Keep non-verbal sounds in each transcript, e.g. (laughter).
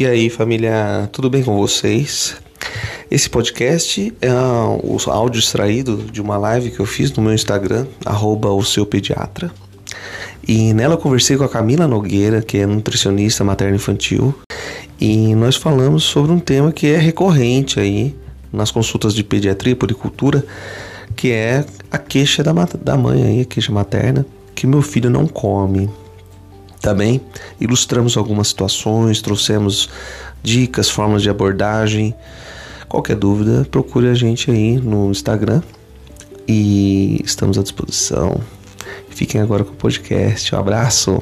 E aí, família, tudo bem com vocês? Esse podcast é o áudio extraído de uma live que eu fiz no meu Instagram, arroba o seu pediatra. E nela eu conversei com a Camila Nogueira, que é nutricionista materno-infantil, e nós falamos sobre um tema que é recorrente aí nas consultas de pediatria e puricultura, que é a queixa da, da mãe aí, a queixa materna, que meu filho não come. Também ilustramos algumas situações, trouxemos dicas, formas de abordagem. Qualquer dúvida, procure a gente aí no Instagram e estamos à disposição. Fiquem agora com o podcast. Um abraço.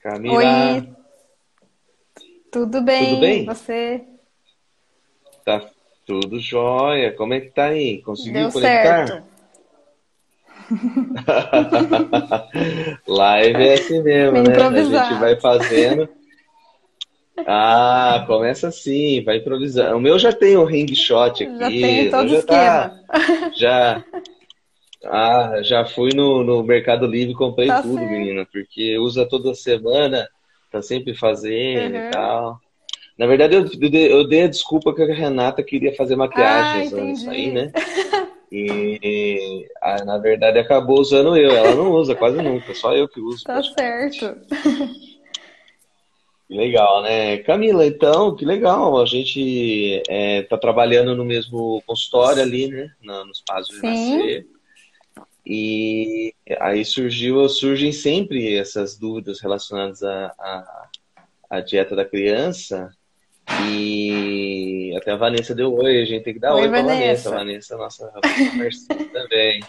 Camila. Oi. Tudo bem? Tudo bem? Você? Tá tudo jóia. Como é que tá aí? Conseguiu Deu conectar? Certo. (laughs) Live é assim mesmo, né? A gente vai fazendo. Ah, começa assim, vai improvisando. O meu já tem o ring shot aqui. Já tem todo já esquema. Tá, já, ah, já fui no, no Mercado Livre e comprei tá tudo, certo. menina, porque usa toda semana, tá sempre fazendo Uhum. e tal. Na verdade, eu, eu dei- a desculpa que a Renata queria fazer Ah, maquiagem entendi. aí, né? (laughs) E ah, na verdade acabou usando eu. Ela não usa quase nunca, só eu que uso. Tá certo. Legal, né? Camila, então, que legal. A gente é, tá trabalhando no mesmo consultório ali, né? Na, no espaço de nascer. E aí surgiu, surgem sempre essas dúvidas relacionadas à, à, à dieta da criança. E até a Vanessa deu oi, a gente tem que dar Oi, oi, pra Vanessa. Vanessa. Nossa parceira (laughs) também.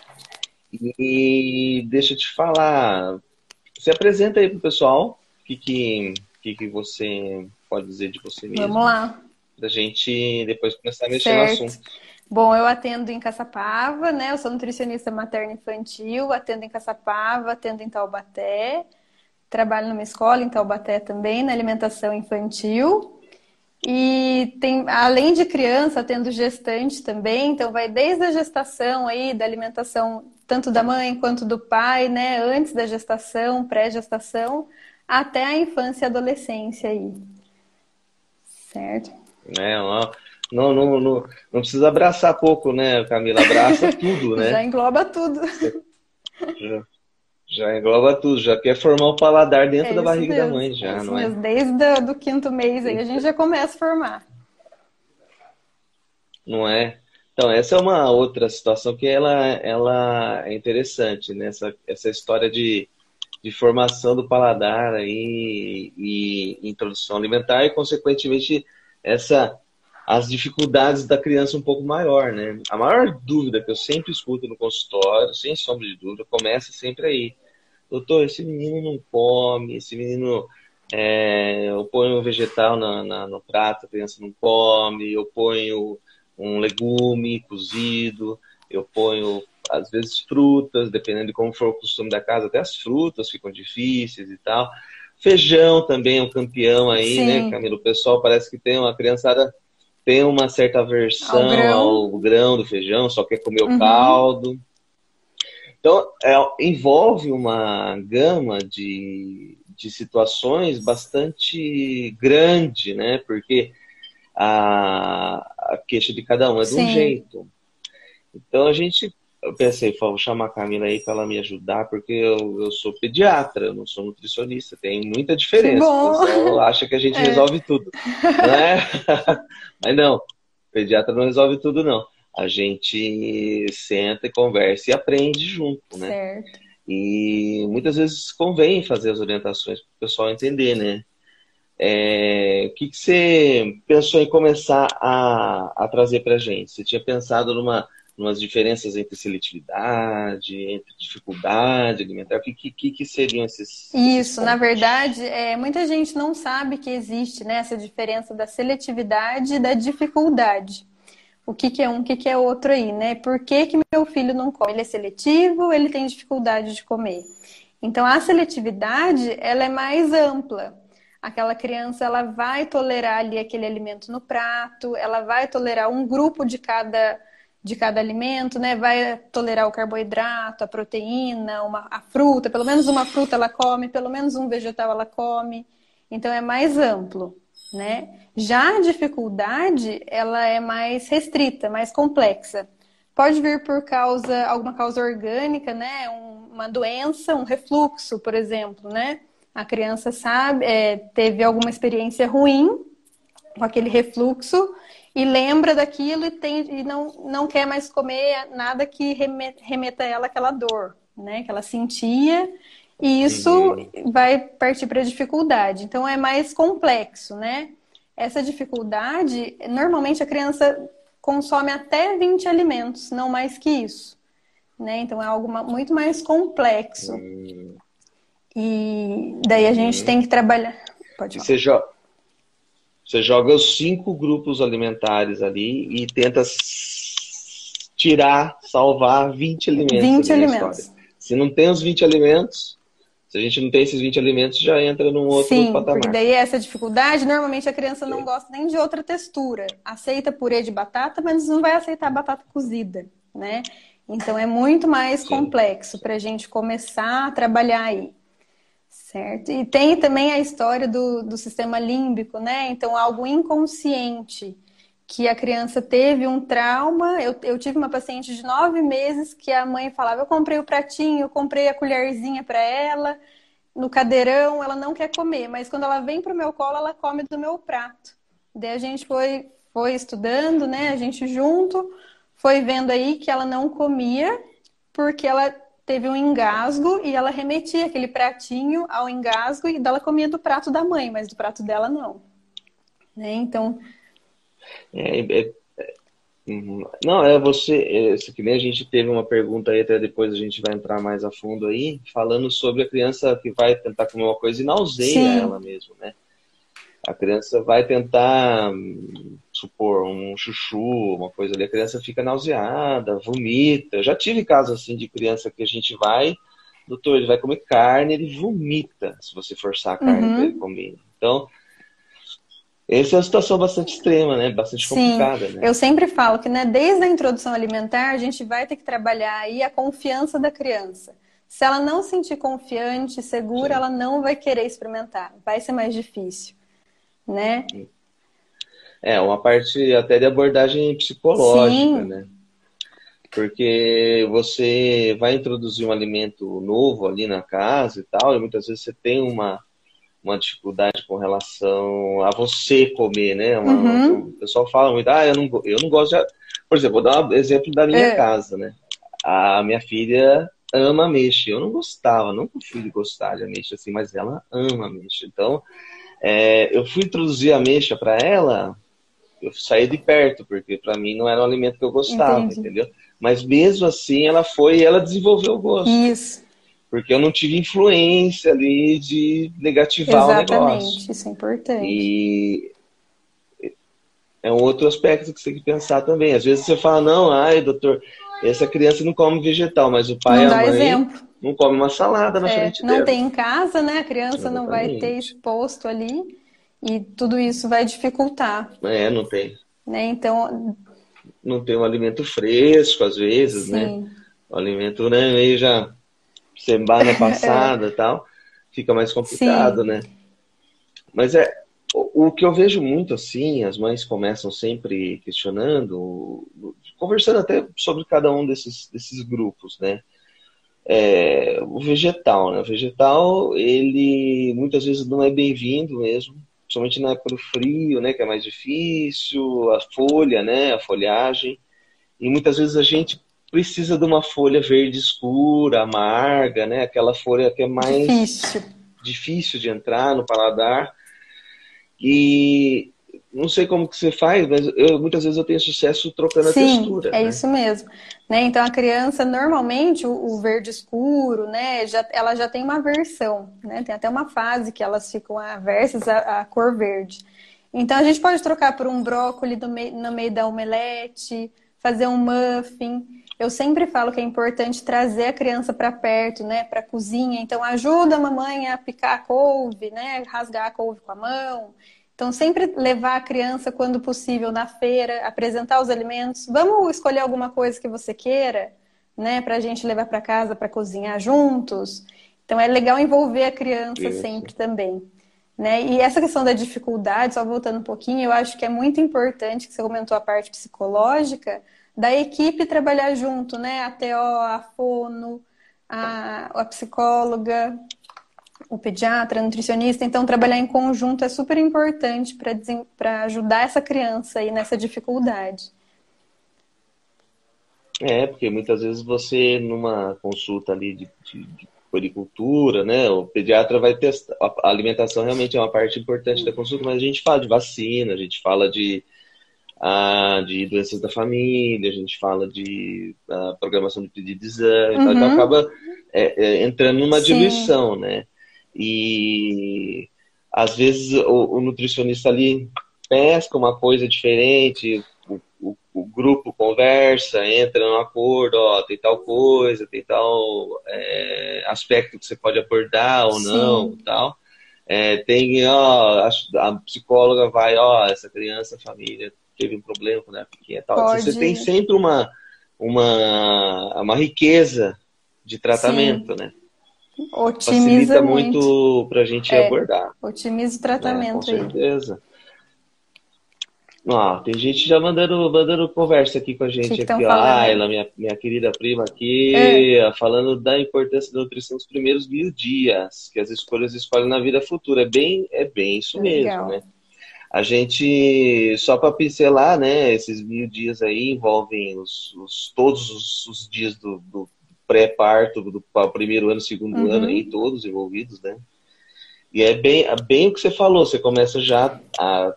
E deixa eu te falar, se apresenta aí pro pessoal, o que, que, que, que você pode dizer de você mesmo, Vamos lá. pra gente depois começar a mexer no Certo. assunto. Bom, eu atendo em Caçapava, né? Eu sou nutricionista materno infantil, atendo em Caçapava, atendo em Taubaté, trabalho numa escola em Taubaté também, na alimentação infantil. E tem, além de criança, atendo gestante também, então vai desde a gestação aí, da alimentação tanto da mãe quanto do pai, né? Antes da gestação, pré-gestação, até a infância e adolescência aí. Certo? Né? Não, não, não, não, não precisa abraçar pouco, né, Camila? Abraça tudo, (laughs) Já né? engloba tudo. Já, (laughs) já engloba tudo, já quer formar o paladar dentro É da barriga da mesmo, mãe, já, é não é? mesmo. Desde o do quinto mês aí a gente já começa a formar. Não é? Então, essa é uma outra situação que ela, ela é interessante, né? Essa, essa história de, de formação do paladar aí e introdução alimentar e, consequentemente, essa, as dificuldades da criança um pouco maior, né? A maior dúvida que eu sempre escuto no consultório, sem sombra de dúvida, começa sempre aí. Doutor, esse menino não come, esse menino... é, eu ponho um vegetal na, na- no prato, a criança não come, eu ponho um legume cozido, eu ponho às vezes frutas, dependendo de como for o costume da casa, até as frutas ficam difíceis e tal. Feijão também é um campeão aí, Sim. né, Camilo? O pessoal parece que tem uma criançada tem uma certa aversão Ao grão. ao grão do feijão, só quer comer o Uhum. caldo. Então, é, envolve uma gama de, de situações bastante grande, né? Porque a, a queixa de cada um é de um Sim. jeito. Então a gente, eu pensei, "Pô, vou chamar a Camila aí para ela me ajudar, porque eu, eu sou pediatra, eu não sou nutricionista, tem muita diferença. bom. O pessoal acha que a gente (laughs) É. resolve tudo, não é? (laughs) Mas não, pediatra não resolve tudo, não. A gente senta e conversa e aprende junto, né? Certo. E muitas vezes convém fazer as orientações para o pessoal entender, né? É, o que, que você pensou em começar a, a trazer para a gente? Você tinha pensado numa umas diferenças entre seletividade, entre dificuldade alimentar? O que, que, que seriam esses, esses Isso, na pontos? verdade, é, muita gente não sabe que existe né, essa diferença da seletividade e da dificuldade. O que, que é um, o que, que é outro aí, né? Por que, que meu filho não come? Ele é seletivo, ele tem dificuldade de comer. Então, a seletividade, ela é mais ampla. Aquela criança, ela vai tolerar ali aquele alimento no prato, ela vai tolerar um grupo de cada de cada alimento, né? Vai tolerar o carboidrato, a proteína, uma, a fruta, pelo menos uma fruta ela come, pelo menos um vegetal ela come. Então é mais amplo, né? Já a dificuldade, ela é mais restrita, mais complexa. Pode vir por causa, alguma causa orgânica, né? Um, uma doença, um refluxo, por exemplo, né? A criança sabe, é, teve alguma experiência ruim com aquele refluxo e lembra daquilo e, tem, e não, não quer mais comer nada que remeta ela àquela dor, né? Que ela sentia e isso vai partir para a dificuldade. Então é mais complexo, né? Essa dificuldade, normalmente a criança consome até 20 alimentos, não mais que isso. Né? Então é algo muito mais complexo. Uhum. E daí a gente uhum. tem que trabalhar. Pode. Você joga você joga os cinco grupos alimentares ali e tenta tirar, salvar 20 alimentos. 20 alimentos. Se não tem os 20 alimentos, se a gente não tem esses 20 alimentos, já entra num outro Sim, patamar. porque daí essa dificuldade, normalmente a criança não gosta nem de outra textura. Aceita purê de batata, mas não vai aceitar batata cozida, né? Então é muito mais Sim. complexo para a gente começar a trabalhar aí. Certo. E tem também a história do, do sistema límbico, né? Então, algo inconsciente, que a criança teve um trauma. Eu, eu tive uma paciente de nove meses que a mãe falava: Eu comprei o pratinho, eu comprei a colherzinha para ela, no cadeirão, ela não quer comer, mas quando ela vem para o meu colo, ela come do meu prato. Daí a gente foi, foi estudando, né? A gente junto foi vendo aí que ela não comia porque ela teve um engasgo e ela remetia aquele pratinho ao engasgo e ela comia do prato da mãe, mas do prato dela não. Né? Então. É, é, é, uhum. não, é você. É, que nem a gente teve uma pergunta aí, até depois a gente vai entrar mais a fundo aí, falando sobre a criança que vai tentar comer uma coisa e nauseia Sim. ela mesmo, né? A criança vai tentar supor, um chuchu, uma coisa ali, a criança fica nauseada, vomita. Eu já tive casos assim de criança que a gente vai, doutor, ele vai comer carne, ele vomita se você forçar a carne uhum. para ele comer. Então, essa é uma situação bastante extrema, né? Bastante complicada, né? Eu sempre falo que, né, desde a introdução alimentar, a gente vai ter que trabalhar aí a confiança da criança. Se ela não se sentir confiante, segura, Sim. ela não vai querer experimentar. Vai ser mais difícil, né? Sim. É, uma parte até de abordagem psicológica, Sim. né? Porque você vai introduzir um alimento novo ali na casa e tal, e muitas vezes você tem uma, uma dificuldade com relação a você comer, né? Uma, uhum. O pessoal fala muito, ah, eu não, eu não gosto de. Por exemplo, vou dar um exemplo da minha é. casa, né? A minha filha ama ameixa. Eu não gostava, nunca fui de gostar de ameixa assim, mas ela ama ameixa. Então, é, eu fui introduzir ameixa para ela eu saí de perto, porque para mim não era um alimento que eu gostava, Entendi. entendeu? Mas mesmo assim ela foi e ela desenvolveu o gosto. Isso. Porque eu não tive influência ali de negativar Exatamente, o negócio. Exatamente, isso é importante. E é um outro aspecto que você tem que pensar também. Às vezes você fala, não, ai, doutor, essa criança não come vegetal, mas o pai não e a mãe exemplo. não come uma salada na é, frente não dela. Não tem em casa, né? A criança Exatamente. não vai ter exposto ali. E tudo isso vai dificultar. É, não tem. Né? Então. Não tem um alimento fresco, às vezes, né? Sim. né? O alimento, né, meio já semana (laughs) passada e tal, fica mais complicado, Sim. né? Mas é. O, o que eu vejo muito assim, as mães começam sempre questionando, conversando até sobre cada um desses, desses grupos, né? É, o vegetal, né? O vegetal, ele muitas vezes não é bem-vindo mesmo principalmente na época do frio, né, que é mais difícil, a folha, né, a folhagem. E muitas vezes a gente precisa de uma folha verde escura, amarga, né, aquela folha que é mais difícil, difícil de entrar no paladar. E não sei como que você faz, mas eu, muitas vezes eu tenho sucesso trocando Sim, a textura. É né? isso mesmo. Né? Então a criança normalmente o, o, verde escuro, né? Já, ela já tem uma versão, né? Tem até uma fase que elas ficam aversas à, à cor verde. Então a gente pode trocar por um brócolis no meio, no meio da omelete, fazer um muffin. Eu sempre falo que é importante trazer a criança para perto, né, para a cozinha. Então ajuda a mamãe a picar a couve, né, rasgar a couve com a mão Então, sempre levar a criança, quando possível, na feira, apresentar os alimentos. Vamos escolher alguma coisa que você queira, né, para a gente levar para casa para cozinhar juntos. Então, é legal envolver a criança Isso. sempre também. Né? E essa questão da dificuldade, só voltando um pouquinho, eu acho que é muito importante, que você comentou a parte psicológica, da equipe trabalhar junto, né? A TO, a fono, a, a psicóloga, o pediatra, a nutricionista. Então, trabalhar em conjunto é super importante para ajudar essa criança aí nessa dificuldade. É, porque muitas vezes você, numa consulta ali de, de, de né, o pediatra vai testar. A alimentação realmente é uma parte importante da consulta, mas a gente fala de vacina, a gente fala de, ah, de doenças da família, a gente fala de ah, programação de pedido de exame, então uhum. então acaba é, é, entrando numa Sim. diluição, né? E às vezes o, o, nutricionista ali pesca uma coisa diferente, o, o, o, grupo conversa, entra no acordo, ó, tem tal coisa, tem tal é, aspecto que você pode abordar ou não, Sim. tal. É, tem, ó, a, a, psicóloga vai, ó, essa criança, a família teve um problema quando era pequena, tal. Pode. Você tem sempre uma, uma, uma riqueza de tratamento, Sim. né? Otimiza Facilita muito, muito para a gente é, abordar. Otimiza o tratamento é, com certeza. Ah, tem gente já mandando, mandando conversa aqui com a gente. Que aqui, ó. Ayla, minha, minha querida prima aqui, é. falando da importância da nutrição nos primeiros mil dias, que as escolhas escolhem na vida futura. É bem, é bem isso Legal. mesmo, né? A gente, só para pincelar, né, esses mil dias aí envolvem os, os todos os, os, dias do, do pré-parto, do, do primeiro ano, segundo uhum. ano aí, todos envolvidos, né? E é bem, é bem o que você falou, você começa já a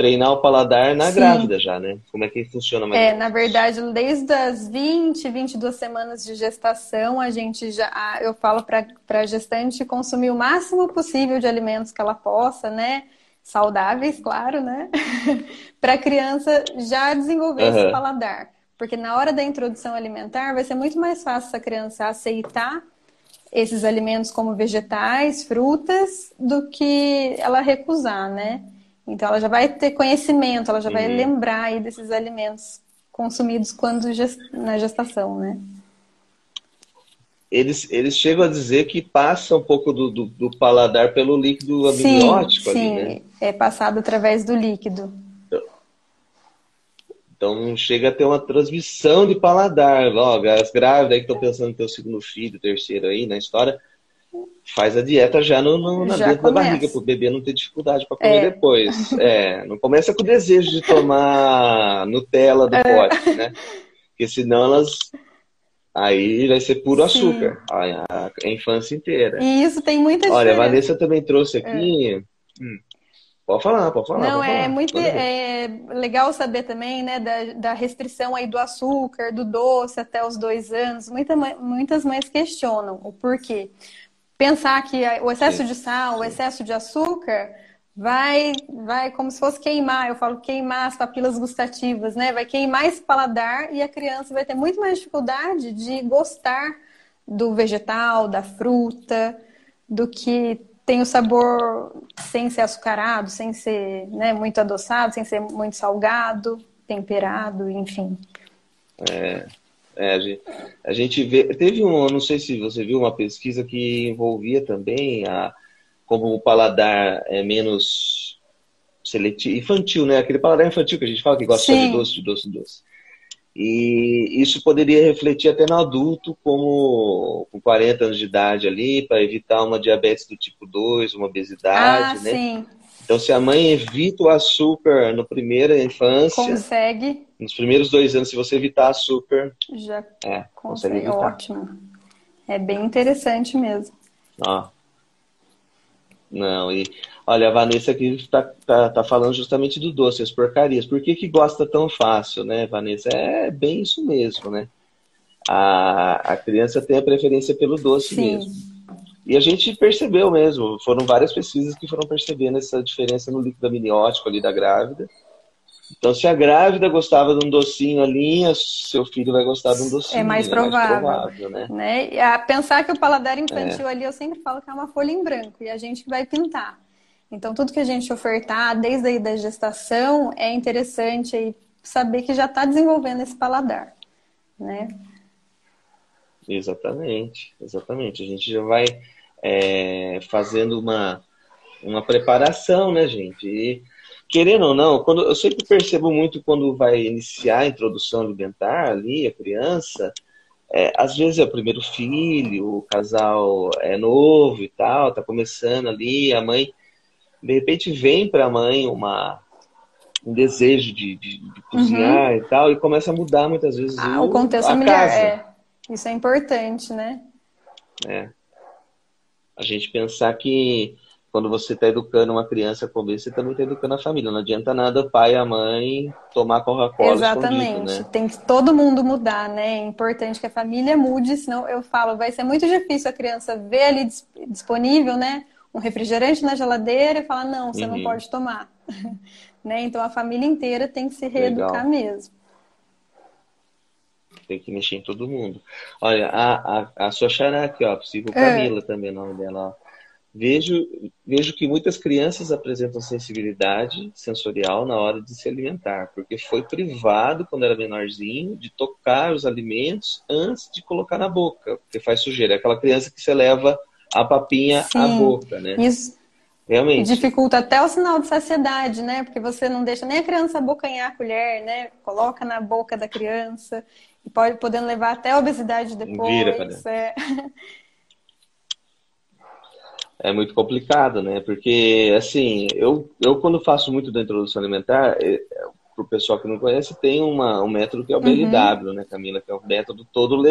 treinar o paladar na Sim. grávida já, né? Como é que funciona mais? É, na verdade, desde as 20, 22 semanas de gestação, a gente já, eu falo para a gestante consumir o máximo possível de alimentos que ela possa, né? Saudáveis, claro, né? (laughs) para a criança já desenvolver uhum. esse paladar. Porque na hora da introdução alimentar vai ser muito mais fácil essa criança aceitar esses alimentos como vegetais, frutas, do que ela recusar, né? Então ela já vai ter conhecimento, ela já vai uhum. lembrar aí desses alimentos consumidos quando na gestação, né? Eles, eles chegam a dizer que passa um pouco do, do, do paladar pelo líquido amniótico sim, ali, sim. né? É passado através do líquido. Então chega a ter uma transmissão de paladar. Logo, as grávidas aí que estão pensando em ter o segundo filho, terceiro aí na história, faz a dieta já, no, no na já dentro começa. da barriga, para o bebê não ter dificuldade para comer é. depois. (laughs) É, não começa com o desejo de tomar Nutella do é. pote, né? Porque senão elas. Aí vai ser puro Sim. açúcar, a, a, infância inteira. E isso tem muita diferença. Olha, a Vanessa também trouxe aqui. É. Hum, Pode falar, pode falar. Não, pode é falar. muito é legal saber também, né, da, da, restrição aí do açúcar, do doce até os dois anos. Muita, muitas mães questionam o porquê. Pensar que o excesso sim, de sal, sim. o excesso de açúcar vai, vai como se fosse queimar. Eu falo queimar as papilas gustativas, né? Vai queimar esse paladar e a criança vai ter muito mais dificuldade de gostar do vegetal, da fruta, do que tem o sabor sem ser açucarado, sem ser né, muito adoçado, sem ser muito salgado, temperado, enfim. É, é a, gente, a gente vê. Teve um, não sei se você viu, uma pesquisa que envolvia também a como o paladar é menos seletivo, infantil, né? Aquele paladar infantil que a gente fala que gosta Sim. de doce, de doce, de doce. E isso poderia refletir até no adulto, como com 40 anos de idade ali, para evitar uma diabetes do tipo 2, uma obesidade, ah, né? Sim. Então, se a mãe evita o açúcar na primeira infância, consegue. Nos primeiros dois anos, se você evitar açúcar, já é, consegue. consegue evitar. Ótimo. É bem interessante mesmo. Ó. Não, e olha, a Vanessa aqui está tá, tá falando justamente do doce, as porcarias. Por que, que gosta tão fácil, né, Vanessa? É bem isso mesmo, né? A, a criança tem a preferência pelo doce Sim. mesmo. E a gente percebeu mesmo, foram várias pesquisas que foram percebendo essa diferença no líquido amniótico ali da grávida. Então, se a grávida gostava de um docinho ali, seu filho vai gostar de um docinho. É mais provável. É mais provável né? né? A pensar que o paladar infantil é. ali, eu sempre falo que é uma folha em branco e a gente vai pintar. Então, tudo que a gente ofertar, desde aí da gestação, é interessante aí saber que já está desenvolvendo esse paladar, né? Exatamente, exatamente. A gente já vai é, fazendo uma, uma preparação, né, gente? E, querendo ou não, quando eu sempre percebo muito quando vai iniciar a introdução alimentar ali, a criança, é, às vezes é o primeiro filho, o casal é novo e tal, tá começando ali, a mãe, de repente vem para a mãe uma um desejo de, de, de cozinhar uhum. e tal, e começa a mudar muitas vezes ah, o, o contexto familiar. É. Isso é importante, né? É. A gente pensar que quando você está educando uma criança a comer, você também está educando a família. Não adianta nada o pai e a mãe tomar Coca-Cola Exatamente. Né? Tem que todo mundo mudar, né? É importante que a família mude, senão eu falo, vai ser muito difícil a criança ver ali disponível, né? Um refrigerante na geladeira e falar, não, você uhum. não pode tomar. (laughs) né? Então a família inteira tem que se reeducar Legal. mesmo. Tem que mexer em todo mundo. Olha, a, a, a sua xará aqui, ó, possível é. Camila é. também, o nome dela, ó. Vejo, vejo que muitas crianças apresentam sensibilidade sensorial na hora de se alimentar, porque foi privado, quando era menorzinho, de tocar os alimentos antes de colocar na boca, porque faz sujeira. É aquela criança que você leva a papinha Sim, à boca, né? Isso realmente dificulta até o sinal de saciedade, né? Porque você não deixa nem a criança abocanhar a colher, né? Coloca na boca da criança e pode podendo levar até a obesidade depois. Vira, é. (laughs) é muito complicado, né? Porque, assim, eu, eu quando faço muito da introdução alimentar, é, para o pessoal que não conhece, tem uma, um método que é o BLW, uhum. né, Camila? Que é um método todo,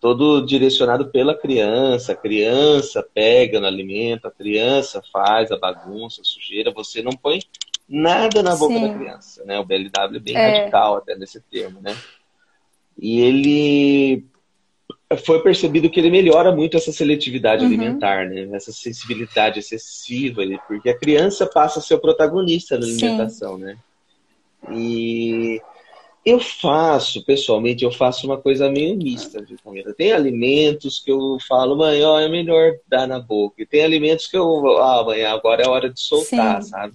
todo direcionado pela criança. A criança pega no alimento, a criança faz a bagunça, a sujeira. Você não põe nada na boca Sim. da criança, né? O BLW é bem é. radical até nesse termo, né? E ele foi percebido que ele melhora muito essa seletividade uhum. alimentar, né? Essa sensibilidade excessiva, porque a criança passa a ser o protagonista da alimentação, Sim. né? E eu faço, pessoalmente, eu faço uma coisa meio mista, viu, Camila? Tem alimentos que eu falo, mãe, ó, é melhor dar na boca. E tem alimentos que eu, ah, mãe, agora é hora de soltar, Sim. sabe?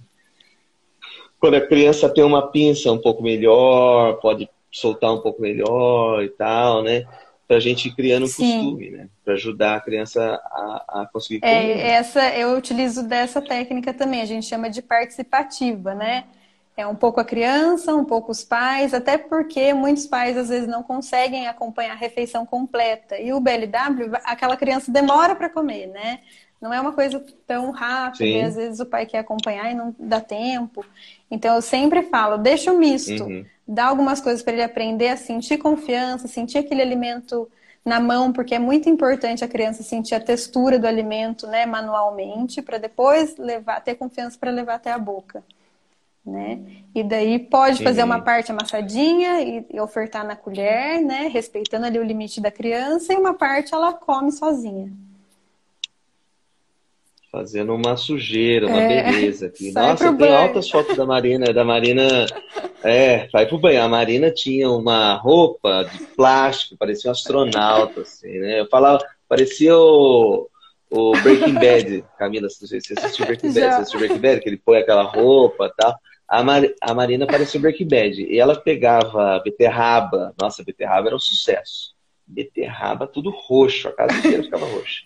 Quando a criança tem uma pinça um pouco melhor, pode soltar um pouco melhor e tal, né? Pra gente ir criando um costume, né? Pra ajudar a criança a, a conseguir é, comer. É, essa, eu utilizo dessa técnica também, a gente chama de participativa, né? É um pouco a criança, um pouco os pais, até porque muitos pais às vezes não conseguem acompanhar a refeição completa. E o BLW, aquela criança demora para comer, né? Não é uma coisa tão rápida, e às vezes o pai quer acompanhar e não dá tempo. Então eu sempre falo, deixa o misto, uhum. Dá algumas coisas para ele aprender a sentir confiança, sentir aquele alimento na mão, porque é muito importante a criança sentir a textura do alimento, né, manualmente, para depois levar, ter confiança para levar até a boca né? E daí pode fazer uma parte amassadinha e, e, ofertar na colher, né? Respeitando ali o limite da criança, e uma parte ela come sozinha. Fazendo uma sujeira, uma é, beleza aqui. (laughs) Nossa, tem banho. altas fotos da Marina, da Marina. É, vai pro banho. A Marina tinha uma roupa de plástico, parecia um astronauta, assim, né? Eu falava, parecia o o Breaking Bad, Camila, se você assistiu Breaking Bad, você assistiu Breaking Bad, que ele põe aquela roupa e tal. A, Mar, a Marina parecia Breaking Bad. E ela pegava beterraba. Nossa, beterraba era um sucesso. Beterraba, tudo roxo. A casa inteira ficava roxa.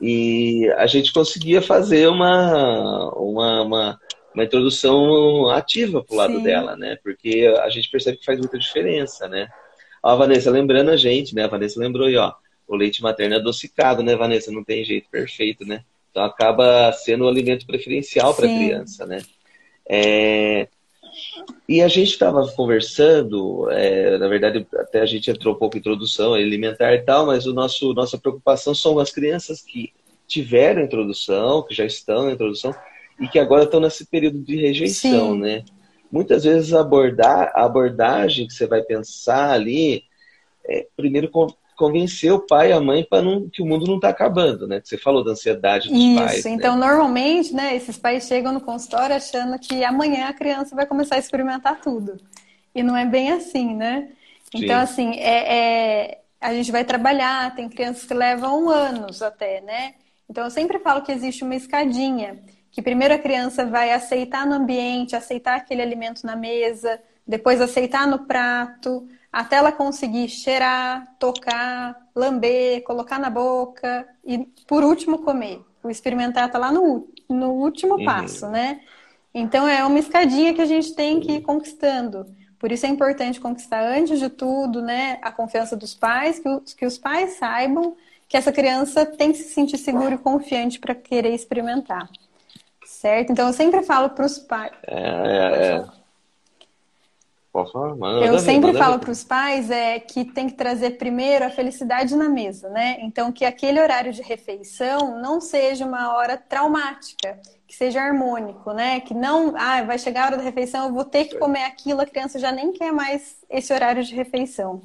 E a gente conseguia fazer uma, uma, uma, uma introdução ativa pro lado Sim. dela, né? Porque a gente percebe que faz muita diferença, né? Ó, a Vanessa lembrando a gente, né? A Vanessa lembrou aí, ó. O leite materno é adocicado, né, Vanessa? Não tem jeito perfeito, né? Então acaba sendo o alimento preferencial para a criança, né? É... E a gente estava conversando, é, na verdade, até a gente entrou um pouco em introdução alimentar e tal, mas o nosso nossa preocupação são as crianças que tiveram introdução, que já estão na introdução e que agora estão nesse período de rejeição, Sim. né? Muitas vezes abordar, a abordagem que você vai pensar ali, é, primeiro convencer o pai e a mãe para que o mundo não está acabando, né? Você falou da ansiedade dos Isso, pais. Isso. Então, né? normalmente, né, esses pais chegam no consultório achando que amanhã a criança vai começar a experimentar tudo. E não é bem assim, né? Então, Sim. assim, é, é, a gente vai trabalhar, tem crianças que levam anos até, né? Então, eu sempre falo que existe uma escadinha. Que primeiro a criança vai aceitar no ambiente, aceitar aquele alimento na mesa, depois aceitar no prato, até ela conseguir cheirar, tocar, lamber, colocar na boca e, por último, comer. O experimentar está lá no, no último uhum. passo, né? Então é uma escadinha que a gente tem que ir conquistando. Por isso é importante conquistar antes de tudo, né, a confiança dos pais, que os, que os pais saibam que essa criança tem que se sentir seguro e confiante para querer experimentar. Certo? Então eu sempre falo para os pais. É, é, é. Posso falar? Manda eu sempre falo para os pais é que tem que trazer primeiro a felicidade na mesa, né? Então que aquele horário de refeição não seja uma hora traumática, que seja harmônico, né? Que não, ah, vai chegar a hora da refeição, eu vou ter que comer aquilo, a criança já nem quer mais esse horário de refeição,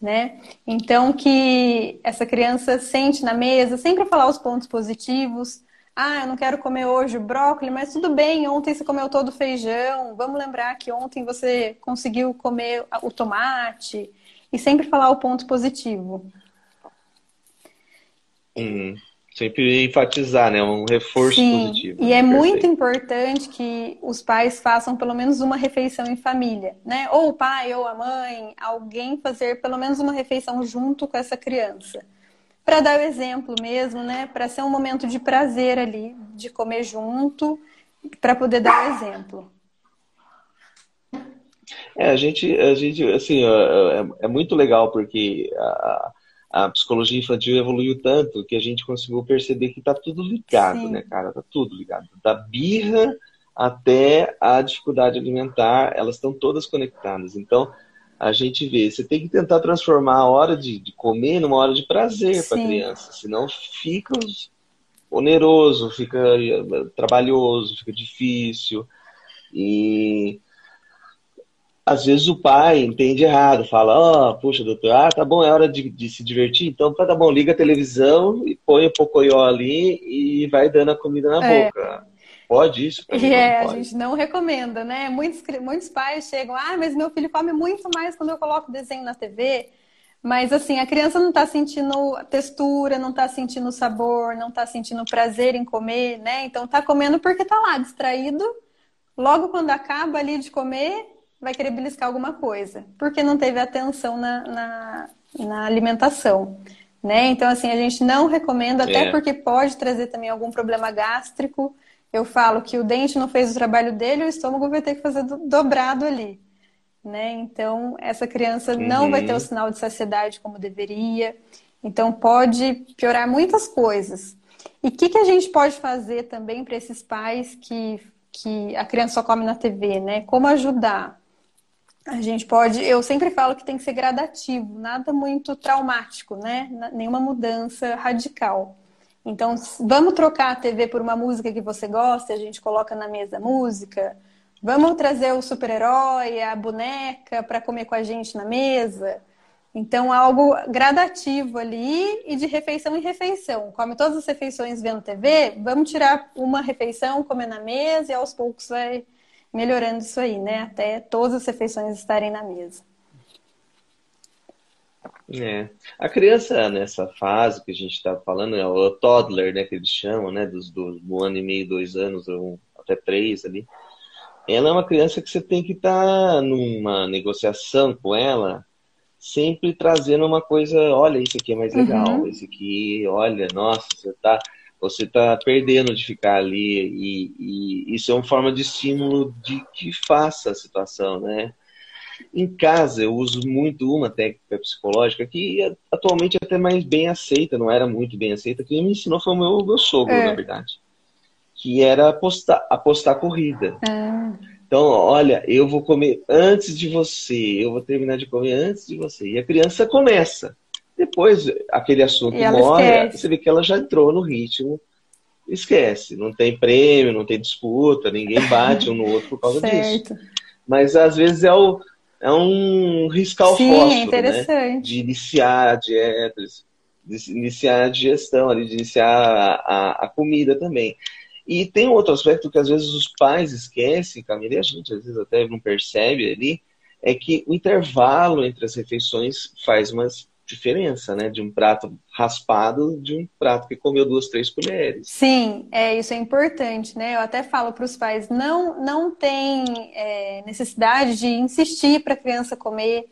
né? Então que essa criança sente na mesa, sempre falar os pontos positivos. Ah, eu não quero comer hoje brócolis, mas tudo bem, ontem você comeu todo o feijão. Vamos lembrar que ontem você conseguiu comer o tomate. E sempre falar o ponto positivo. Hum. Sempre enfatizar, né? Um reforço Sim, positivo. E é Perfeito. muito importante que os pais façam pelo menos uma refeição em família, né? Ou o pai ou a mãe, alguém fazer pelo menos uma refeição junto com essa criança. Para dar o exemplo mesmo, né? Para ser um momento de prazer ali, de comer junto, para poder dar o exemplo. É, a gente, a gente assim, é, é muito legal porque a, a psicologia infantil evoluiu tanto que a gente conseguiu perceber que está tudo ligado, Sim. né, cara? Tá tudo ligado. Da birra até a dificuldade alimentar, elas estão todas conectadas. Então, a gente vê, você tem que tentar transformar a hora de, de comer numa hora de prazer para a criança, senão fica oneroso, fica eh, trabalhoso, fica difícil. E às vezes o pai entende errado, fala, ó, oh, puxa, doutor, ah, tá bom, é hora de, de se divertir, então tá bom, liga a televisão e põe o pocoyó ali e vai dando a comida na é. boca. Pode isso? É, a gente não recomenda, né? Muitos, muitos pais chegam, ah, mas meu filho come muito mais quando eu coloco desenho na TV. Mas assim, a criança não está sentindo textura, não está sentindo sabor, não está sentindo prazer em comer, né? Então tá comendo porque tá lá, distraído. Logo quando acaba ali de comer, vai querer beliscar alguma coisa, porque não teve atenção na, na, na alimentação. Né? Então, assim, a gente não recomenda, até é. porque pode trazer também algum problema gástrico. Eu falo que o dente não fez o trabalho dele, o estômago vai ter que fazer do, dobrado ali. Né? Então, essa criança uhum. não vai ter o sinal de saciedade como deveria. Então, pode piorar muitas coisas. E o que, que a gente pode fazer também para esses pais que, que a criança só come na TV, né? Como ajudar? A gente pode, eu sempre falo que tem que ser gradativo, nada muito traumático, né? Nenhuma mudança radical. Então, vamos trocar a TV por uma música que você gosta, a gente coloca na mesa música. Vamos trazer o super-herói, a boneca para comer com a gente na mesa. Então, algo gradativo ali e de refeição em refeição. Come todas as refeições vendo TV, vamos tirar uma refeição, comer na mesa e aos poucos vai melhorando isso aí, né? Até todas as refeições estarem na mesa. É. A criança nessa fase que a gente está falando, é o toddler, né, que eles chamam, né, dos, do, do ano e meio, dois anos, ou até três ali. Ela é uma criança que você tem que estar tá numa negociação com ela, sempre trazendo uma coisa, olha, isso aqui é mais legal, uhum. esse aqui, olha, nossa, você está você está perdendo de ficar ali e, e, isso é uma forma de estímulo de que faça a situação, né? Em casa eu uso muito uma técnica psicológica que atualmente é até mais bem aceita, não era muito bem aceita, quem me ensinou foi o meu, meu sogro, é. na verdade, que era apostar, apostar corrida. É. Então, olha, eu vou comer antes de você, eu vou terminar de comer antes de você. E a criança começa. Depois aquele assunto morre, esquece. você vê que ela já entrou no ritmo. Esquece, não tem prêmio, não tem disputa, ninguém bate um no outro por causa disso. Mas às vezes é, o, é um riscar o Sim, é fósforo, né? De iniciar a dieta, de iniciar a digestão, ali, de iniciar a, a, a comida também. E tem outro aspecto que às vezes os pais esquecem, Camila, e a gente às vezes até não percebe ali, é que o intervalo entre as refeições faz uma diferença, né? De um prato raspado de um prato que comeu duas, três colheres. Sim, é isso é importante, né? Eu até falo para os pais, não, não tem é, necessidade de insistir para a criança comer.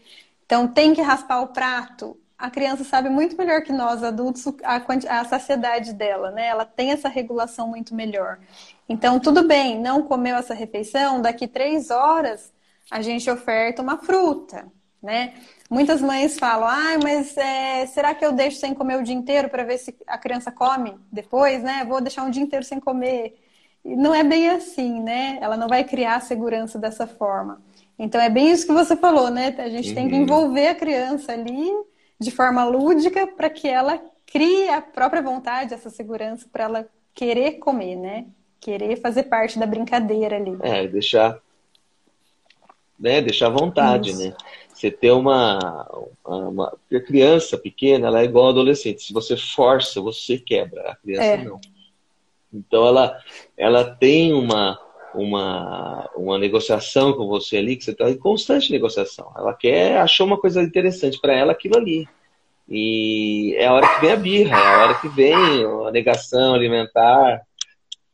Então tem que raspar o prato. A criança sabe muito melhor que nós adultos a, a saciedade dela, né? Ela tem essa regulação muito melhor. Então tudo bem, não comeu essa refeição, daqui três horas a gente oferta uma fruta, né? Muitas mães falam, ah, mas é, será que eu deixo sem comer o dia inteiro para ver se a criança come depois, né? Vou deixar um dia inteiro sem comer. E não é bem assim, né? Ela não vai criar segurança dessa forma. Então é bem isso que você falou, né? A gente uhum. tem que uhum. envolver a criança ali de forma lúdica para que ela crie a própria vontade, essa segurança para ela querer comer, né? Querer fazer parte da brincadeira ali. É, deixar né? Deixar à vontade, Isso. né? Você ter uma, uma, A criança pequena, ela é igual ao adolescente. Se você força, você quebra. A criança é. não. Então ela, ela tem uma, uma, uma negociação com você ali, que você está em constante negociação. Ela quer, achou uma coisa interessante para ela aquilo ali. E é a hora que vem a birra, é a hora que vem a negação alimentar.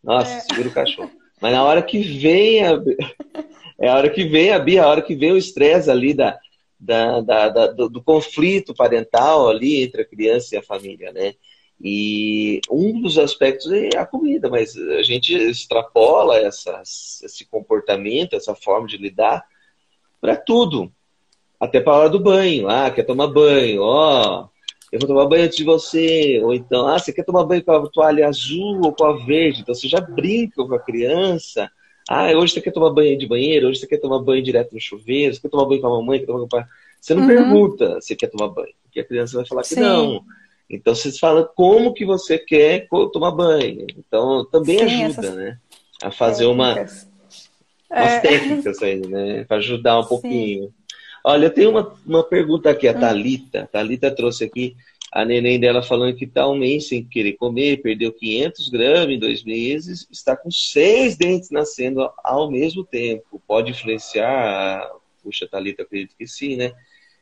Nossa, é. segura o cachorro. Mas na hora que vem a, (laughs) é a hora que vem a birra, a hora que vem o estresse ali da, da, da, da do, do, conflito parental ali entre a criança e a família, né? E um dos aspectos é a comida, mas a gente extrapola essas, esse comportamento, essa forma de lidar para tudo. Até para a hora do banho. Ah, quer tomar banho? Ó, oh, eu vou tomar banho antes de você. Ou então, ah, você quer tomar banho com a toalha azul ou com a verde? Então você já brinca com a criança ah, hoje você quer tomar banho de banheiro, hoje você quer tomar banho direto no chuveiro, você quer tomar banho com a mamãe, quer tomar banho com a... Você não uhum. pergunta se quer tomar banho, porque a criança vai falar que Sim. não. Então você fala como que você quer tomar banho. Então também Sim, ajuda, essas... né? A fazer é, uma, umas é. técnicas aí, né? Para ajudar um Sim. pouquinho. Olha, tem uma, uma pergunta aqui, a hum. Thalita. A Thalita trouxe aqui a neném dela falando que está um mês sem querer comer, perdeu 500 gramas em dois meses, está com seis dentes nascendo ao mesmo tempo. Pode influenciar? Puxa, Thalita, acredito que sim, né?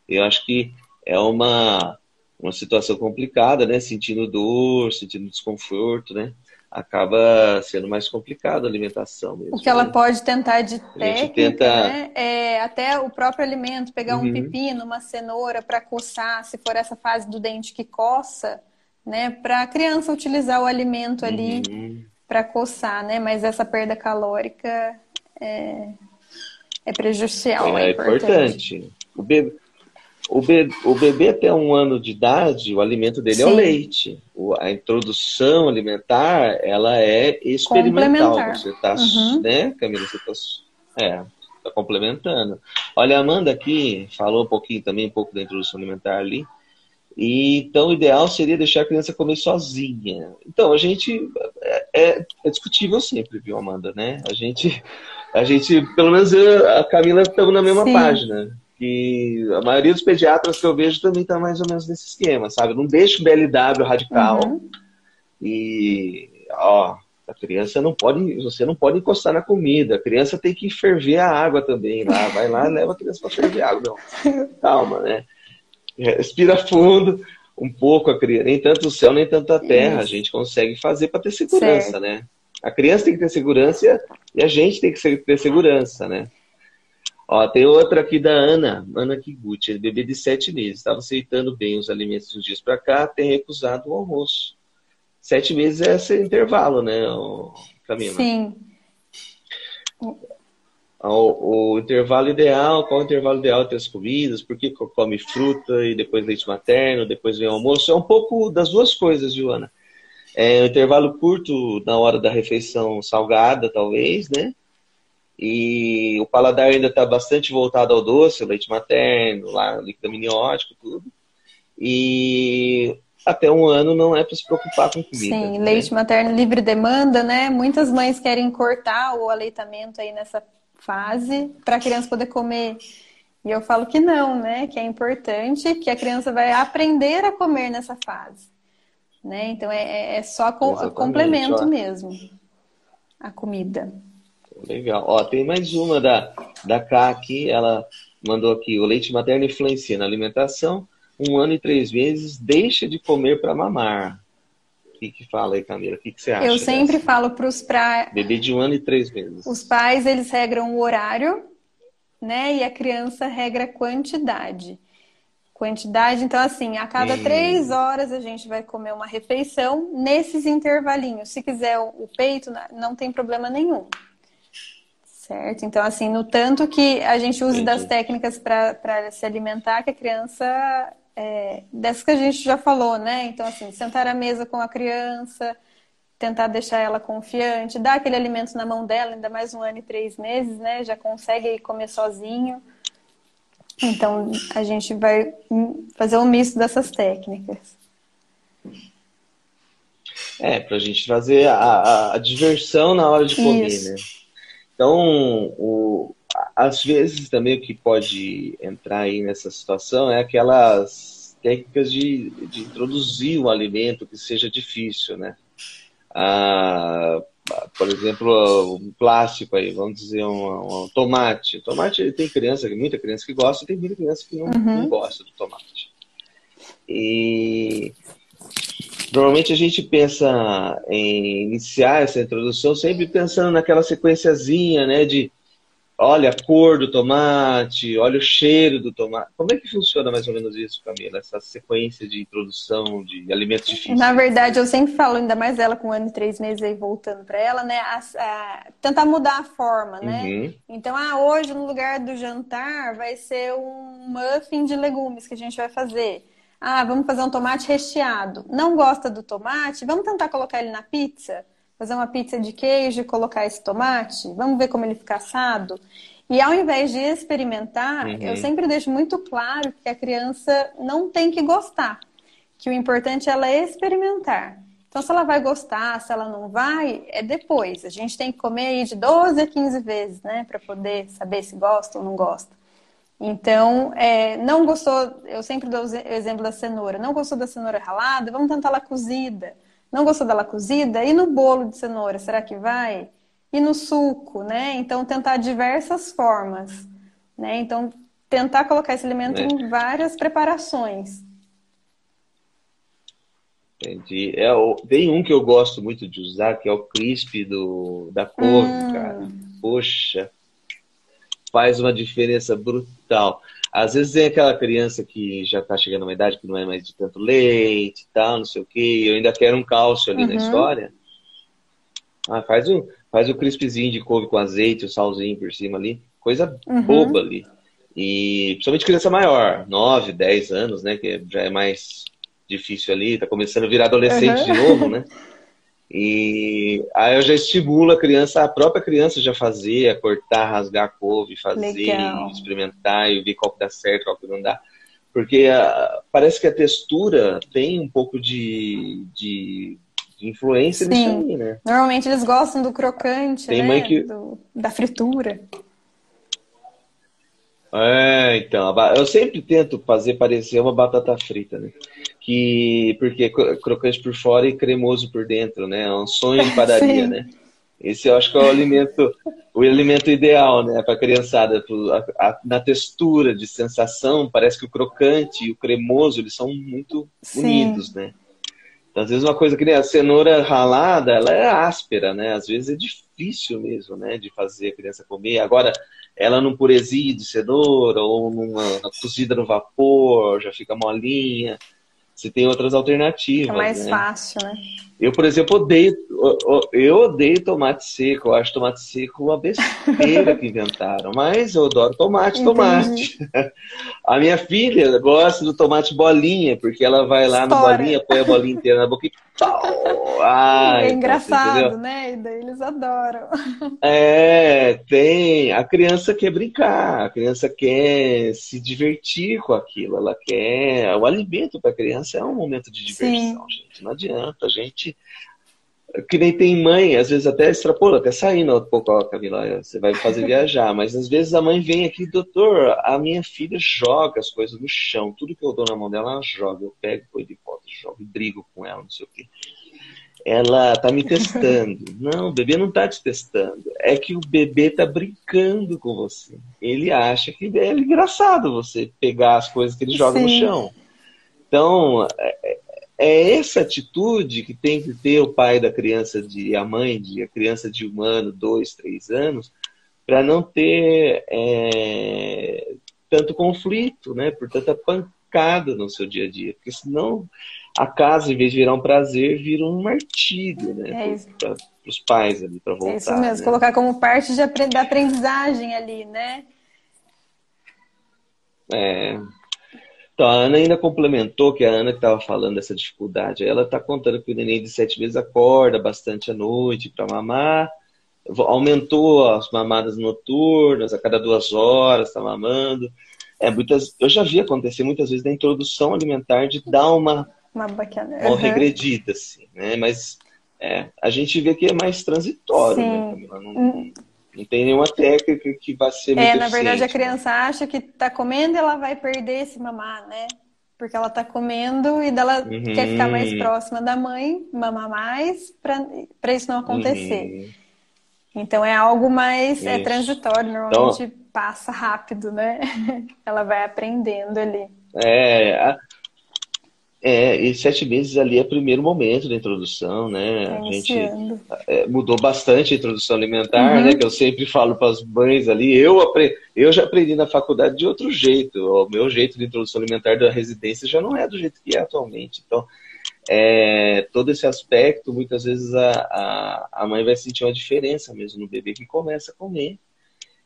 Eu acho que é uma, uma situação complicada, né? Sentindo dor, sentindo desconforto, né? Acaba sendo mais complicado a alimentação mesmo. O que ela né? pode tentar de técnica, tenta... né? É até o próprio alimento, pegar uhum. um pepino, uma cenoura para coçar, se for essa fase do dente que coça, né? Para a criança utilizar o alimento ali uhum. para coçar, né? Mas essa perda calórica é, é prejudicial, é, é importante. importante. O bebê, o, be o bebê até um ano de idade, o alimento dele Sim. é o leite. O, a introdução alimentar, ela é experimental. Você está, uhum. né, Camila? Você está é, tá complementando. Olha, a Amanda aqui falou um pouquinho também, um pouco da introdução alimentar ali. E, então, o ideal seria deixar a criança comer sozinha. Então, a gente. É, é, é discutível sempre, viu, Amanda, né? A gente, a gente pelo menos eu, a Camila, estamos na mesma Sim. página que a maioria dos pediatras que eu vejo também está mais ou menos nesse esquema, sabe? Não deixa o BLW radical uhum. e, ó, a criança não pode, você não pode encostar na comida, a criança tem que ferver a água também lá, vai lá leva a criança para ferver a água, não, (laughs) calma, né? Respira fundo um pouco a criança, nem tanto o céu, nem tanto a terra, Isso. a gente consegue fazer para ter segurança, certo. né? A criança tem que ter segurança e a gente tem que ter segurança, né? Ó, tem outra aqui da Ana, Ana Kiguchi, bebê de sete meses. Estava aceitando bem os alimentos dos dias para cá, tem recusado o almoço. Sete meses é esse intervalo, né, Camila? Sim. O, o, intervalo ideal, qual é o intervalo ideal entre as comidas? Por que come fruta e depois leite materno, depois vem o almoço? É um pouco das duas coisas, Joana. É um intervalo curto na hora da refeição salgada, talvez, né? E o paladar ainda está bastante voltado ao doce, leite materno, lá, líquido amniótico, tudo. E até um ano não é para se preocupar com comida. Sim, né? leite materno livre demanda, né? Muitas mães querem cortar o aleitamento aí nessa fase para a criança poder comer. E eu falo que não, né? Que é importante, que a criança vai aprender a comer nessa fase. Né? Então é, é, é só complemento ó. mesmo a comida. Legal. Ó, tem mais uma da, da K aqui. Ela mandou aqui: o leite materno influencia na alimentação. um ano e três meses deixa de comer para mamar. O que, que fala aí, Camila? O que, que você acha? Eu sempre dessa? falo para os pra... bebê de um ano e três meses. Os pais eles regram o horário, né? E a criança regra a quantidade. Quantidade, então assim, a cada hum. três horas a gente vai comer uma refeição nesses intervalinhos. Se quiser o peito, não tem problema nenhum. Certo? Então, assim, no tanto que a gente use Entendi. das técnicas para se alimentar, que a criança. É, dessas que a gente já falou, né? Então, assim, sentar à mesa com a criança, tentar deixar ela confiante, dar aquele alimento na mão dela, ainda mais um ano e três meses, né? Já consegue comer sozinho. Então, a gente vai fazer um misto dessas técnicas. É, para a gente fazer a, a, a, diversão na hora de comer, Isso. né? Então, o, às vezes também o que pode entrar aí nessa situação é aquelas técnicas de, de introduzir o alimento que seja difícil, né? Ah, por exemplo, um plástico aí, vamos dizer um, um tomate. tomate tem criança, muita criança que gosta, e tem muita criança que não, uhum. não gosta do tomate. E Normalmente a gente pensa em iniciar essa introdução sempre pensando naquela sequenciazinha, né, de olha a cor do tomate, olha o cheiro do tomate. Como é que funciona mais ou menos isso, Camila? Essa sequência de introdução de alimentos difíceis? Na verdade, eu sempre falo, ainda mais ela com um ano e três meses aí voltando para ela, né? A, a, tentar mudar a forma, né? Uhum. Então, ah, hoje no lugar do jantar vai ser um muffin de legumes que a gente vai fazer. Ah, vamos fazer um tomate recheado. Não gosta do tomate? Vamos tentar colocar ele na pizza? Fazer uma pizza de queijo e colocar esse tomate? Vamos ver como ele fica assado? E ao invés de experimentar, uhum. eu sempre deixo muito claro que a criança não tem que gostar. Que o importante é ela experimentar. Então, se ela vai gostar, se ela não vai, é depois. A gente tem que comer aí de 12 a 15 vezes, né? Para poder saber se gosta ou não gosta. Então, é, não gostou, eu sempre dou o exemplo da cenoura, não gostou da cenoura ralada, vamos tentar ela cozida. Não gostou dela cozida? E no bolo de cenoura, será que vai? E no suco, né? Então, tentar diversas formas, né? Então, tentar colocar esse alimento é. em várias preparações. Entendi. É, tem um que eu gosto muito de usar, que é o crisp do, da couve, hum. cara. Poxa, faz uma diferença brutal. Às vezes tem aquela criança que já está chegando a uma idade que não é mais de tanto leite e tal, não sei o quê, eu ainda quero um cálcio ali uhum. na história. Ah, faz o, faz o crispzinho de couve com azeite, o salzinho por cima ali. Coisa uhum. boba ali. E principalmente criança maior, 9, 10 anos, né? Que já é mais difícil ali, tá começando a virar adolescente uhum. de novo, né? (laughs) E aí eu já estimulo a criança, a própria criança já fazer, cortar, rasgar a couve, fazer, Legal. experimentar e ver qual que dá certo, qual que não dá. Porque uh, parece que a textura tem um pouco de, de, de influência Sim. nisso aí, né? Normalmente eles gostam do crocante, tem né? Mãe que... Do, da fritura. É, então, eu sempre tento fazer parecer uma batata frita, né? Que, porque é crocante por fora e cremoso por dentro, né? É um sonho de (laughs) padaria, né? Esse eu acho que é o alimento, o alimento ideal, né, para a criançada. Na textura, de sensação, parece que o crocante e o cremoso, eles são muito Sim. unidos, né? Então, às vezes uma coisa que nem a cenoura ralada, ela é áspera, né? Às vezes é difícil mesmo, né, de fazer a criança comer. Agora, ela num purezinho de cenoura ou numa cozida no vapor, já fica molinha. Você tem outras alternativas. É mais né? fácil, né? Eu, por exemplo, odeio, eu odeio tomate seco. Eu acho tomate seco uma besteira que inventaram. Mas eu adoro tomate, Entendi. tomate. (laughs) A minha filha gosta do tomate bolinha, porque ela vai lá Estoura. na bolinha, põe a bolinha inteira na boca e pau! Ai, é engraçado, né? E daí eles adoram. (laughs) É, tem. A criança quer brincar, a criança quer se divertir com aquilo. Ela quer. O alimento para a criança é um momento de diversão, Sim. gente. Não adianta a gente que nem tem mãe, às vezes até extrapola, até saindo um pouco, ó, Camila, você vai fazer (laughs) viajar, mas às vezes a mãe vem aqui, doutor, a minha filha joga as coisas no chão, tudo que eu dou na mão dela, ela joga, eu pego, põe de volta, jogo, brigo com ela, não sei o quê. Ela tá me testando. (laughs) Não, o bebê não tá te testando. É que o bebê tá brincando com você. Ele acha que é engraçado você pegar as coisas que ele joga Sim. no chão. Então, é, é essa atitude que tem que ter o pai da criança de a mãe de a criança de um ano, dois, três anos, para não ter é, tanto conflito, né? Por tanta pancada no seu dia a dia, porque senão a casa, em vez de virar um prazer, vira um martírio, né? É para os pais ali, para voltar. É isso mesmo, né? colocar como parte de, da aprendizagem ali, né? É. Então, a Ana ainda complementou que a Ana que estava falando dessa dificuldade. Ela está contando que o neném de sete meses acorda bastante à noite para mamar, aumentou as mamadas noturnas, a cada duas horas está mamando. É, muitas, eu já vi acontecer muitas vezes na introdução alimentar de dar uma, uma, bacana. uma regredida, assim, né? Mas é, a gente vê que é mais transitório, né, Sim. né, Camila? Não, hum. Não tem nenhuma técnica que vá ser muito É, na verdade a né? criança acha que tá comendo e ela vai perder esse mamar, né? Porque ela tá comendo e ela uhum. quer ficar mais próxima da mãe, mamar mais, para isso não acontecer. Uhum. Então é algo mais é transitório, normalmente então... passa rápido, né? (laughs) ela vai aprendendo ali. É, é, e sete meses ali é o primeiro momento da introdução, né? Tá a gente é, mudou bastante a introdução alimentar, uhum. né? Que eu sempre falo para as mães ali. Eu, aprendi, eu já aprendi na faculdade de outro jeito. O meu jeito de introdução alimentar da residência já não é do jeito que é atualmente. Então, é, todo esse aspecto, muitas vezes a, a, a mãe vai sentir uma diferença mesmo no bebê que começa a comer.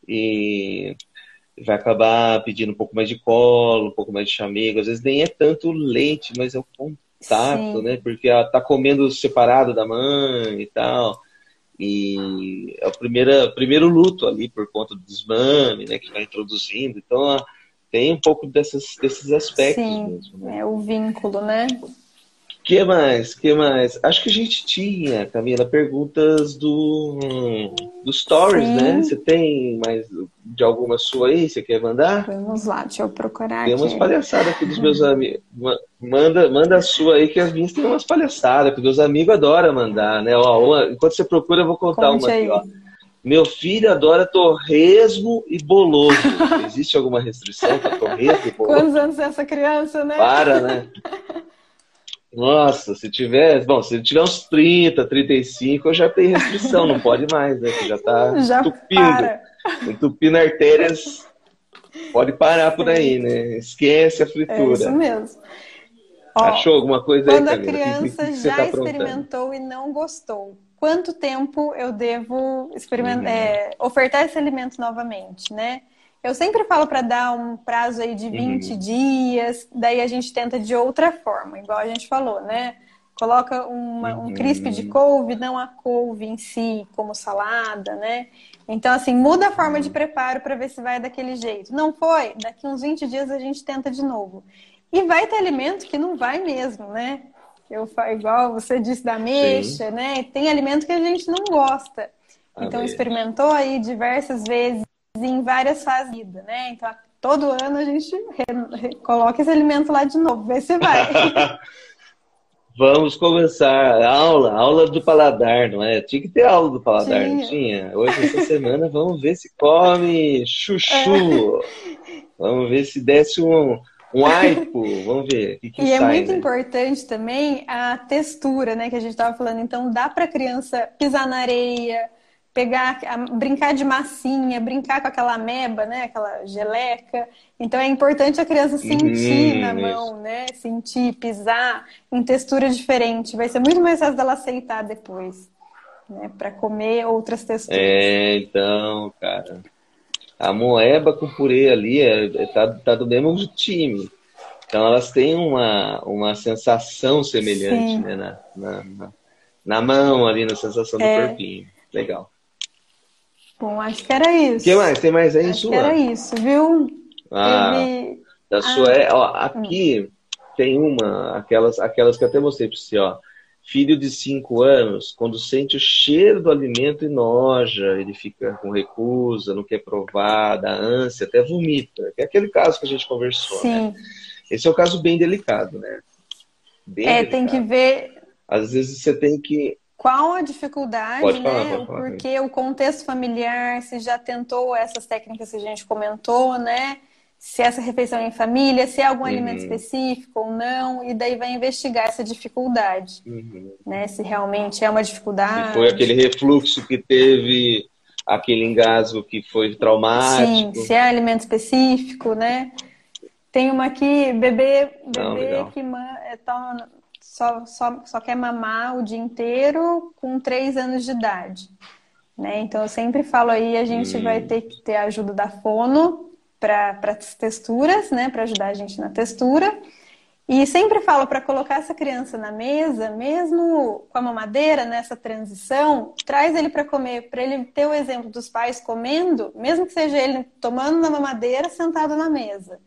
E vai acabar pedindo um pouco mais de colo, um pouco mais de chamego. Às vezes nem é tanto leite, mas é o contato, Sim. né? Porque ela tá comendo separado da mãe e tal. E é o primeiro, primeiro luto ali por conta do desmame, né? Que vai introduzindo. Então, tem um pouco dessas, desses aspectos Sim, mesmo. Né? É o vínculo, né? Que mais? que mais? Acho que a gente tinha, Camila, perguntas do, do Stories, Sim. né? Você tem mais de alguma sua aí? Você quer mandar? Vamos lá, deixa eu procurar tem aqui. umas palhaçadas aqui dos meus (laughs) amigos. Manda, manda a sua aí, que as minhas tem umas palhaçadas, que meus amigos adoram mandar, né? Ó, enquanto você procura, eu vou contar Conte uma aqui, aí. ó. Meu filho adora torresmo e boloso. (laughs) Existe alguma restrição para torresmo e boloso? Quantos anos é essa criança, né? Para, né? (laughs) Nossa, se tiver, bom, se tiver uns 30, 35, eu já tenho restrição, não pode mais, né? Que já tá (laughs) já entupindo. Para. Entupindo artérias. Pode parar por aí, né? Esquece a fritura. É isso mesmo. Ó, Achou alguma coisa quando aí, Quando a criança que que já tá experimentou e não gostou, quanto tempo eu devo experimentar, uhum. é, ofertar esse alimento novamente, né? Eu sempre falo para dar um prazo aí de 20 uhum. dias, daí a gente tenta de outra forma, igual a gente falou, né? Coloca uma, um crisp de uhum. couve, não a couve em si, como salada, né? Então, assim, muda a forma de preparo para ver se vai daquele jeito. Não foi? Daqui uns 20 dias a gente tenta de novo. E vai ter alimento que não vai mesmo, né? Eu igual você disse da ameixa, Sim. né? Tem alimento que a gente não gosta. Então, experimentou aí diversas vezes em várias fases da vida, né? Então, todo ano a gente coloca esse alimento lá de novo, vê se vai. (laughs) Vamos começar a aula, aula do paladar, não é? Tinha que ter aula do paladar, tinha. não tinha? Hoje, essa semana, vamos ver se come chuchu. É. Vamos ver se desce um, um aipo, vamos ver. O que que e é sai, é muito né? importante também a textura, né? Que a gente estava falando. Então, dá para criança pisar na areia, pegar, brincar de massinha, brincar com aquela ameba, né? Aquela geleca. Então é importante a criança sentir hum, na mão, né? Sentir, pisar em textura diferente. Vai ser muito mais fácil dela aceitar depois, né? Para comer outras texturas. É, então, cara. A moeba com purê ali é, é, tá, tá do mesmo time. Então elas têm uma, uma sensação semelhante, Sim. né? Na, na, na, na, mão ali, na sensação do é. corpinho. Legal. Bom, acho que era isso. O que mais? Tem mais aí acho sua? Era isso, viu? Ah, Teve... da sua é, ó, aqui hum. tem uma, aquelas, aquelas que eu até mostrei para você, ó. Filho de 5 anos, quando sente o cheiro do alimento e noja, ele fica com recusa, não quer provar, dá ânsia, até vomita. É aquele caso que a gente conversou, né? Sim. né? Esse é um caso bem delicado, né? Bem é, delicado. tem que ver. Às vezes você tem que qual a dificuldade, pode falar, né? Pode falar, Porque o contexto familiar, se já tentou essas técnicas que a gente comentou, né? se essa refeição é em família, se é algum uhum. alimento específico ou não, e daí vai investigar essa dificuldade, uhum. né? Se realmente é uma dificuldade. Se foi aquele refluxo que teve, aquele engasgo que foi traumático. Sim, se é alimento específico, né? Tem uma aqui, bebê, bebê não, que é, toma, só, só, só quer mamar o dia inteiro com três anos de idade. Né? Então, eu sempre falo aí, a gente hum. vai ter que ter a ajuda da fono para as texturas, né? Para ajudar a gente na textura. E sempre falo para colocar essa criança na mesa, mesmo com a mamadeira nessa transição, traz ele para comer, para ele ter o exemplo dos pais comendo, mesmo que seja ele tomando na mamadeira, sentado na mesa.